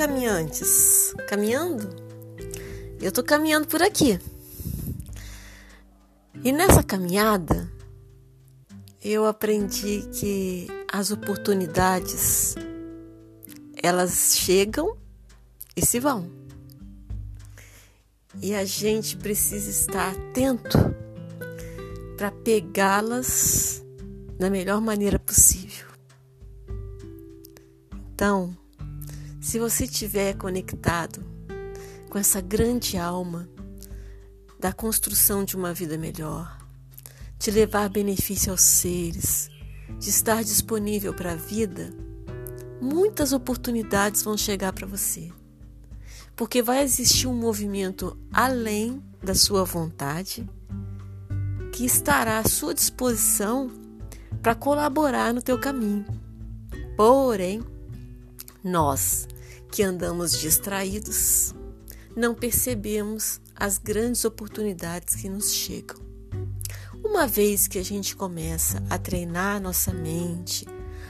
caminhantes? Caminhando? Eu tô caminhando por aqui. E nessa caminhada, eu aprendi que as oportunidades elas chegam e se vão. E a gente precisa estar atento para pegá-las da melhor maneira possível. Então, se você estiver conectado com essa grande alma da construção de uma vida melhor, de levar benefício aos seres, de estar disponível para a vida, muitas oportunidades vão chegar para você. Porque vai existir um movimento além da sua vontade que estará à sua disposição para colaborar no teu caminho. Porém, nós que andamos distraídos, não percebemos as grandes oportunidades que nos chegam. Uma vez que a gente começa a treinar nossa mente,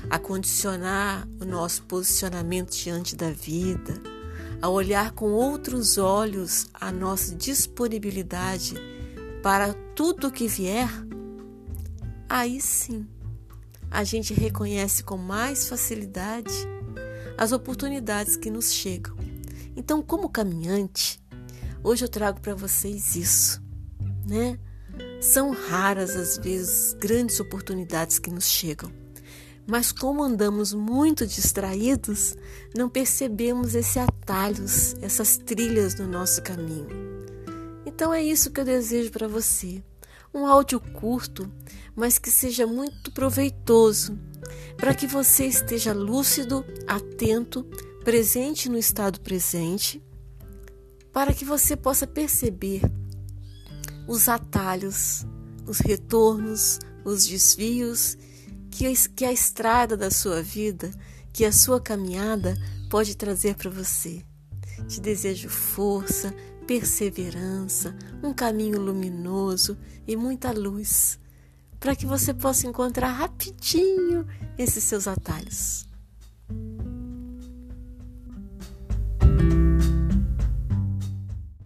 a condicionar o nosso posicionamento diante da vida, a olhar com outros olhos a nossa disponibilidade para tudo que vier, aí sim a gente reconhece com mais facilidade as oportunidades que nos chegam. Então, como caminhante, hoje eu trago para vocês isso, né? São raras às vezes grandes oportunidades que nos chegam. Mas como andamos muito distraídos, não percebemos esses atalhos, essas trilhas no nosso caminho. Então é isso que eu desejo para você. Um áudio curto, mas que seja muito proveitoso para que você esteja lúcido, atento, presente no estado presente, para que você possa perceber os atalhos, os retornos, os desvios que, a estrada da sua vida, que a sua caminhada pode trazer para você. Te desejo força, perseverança, um caminho luminoso e muita luz para que você possa encontrar rapidinho esses seus atalhos.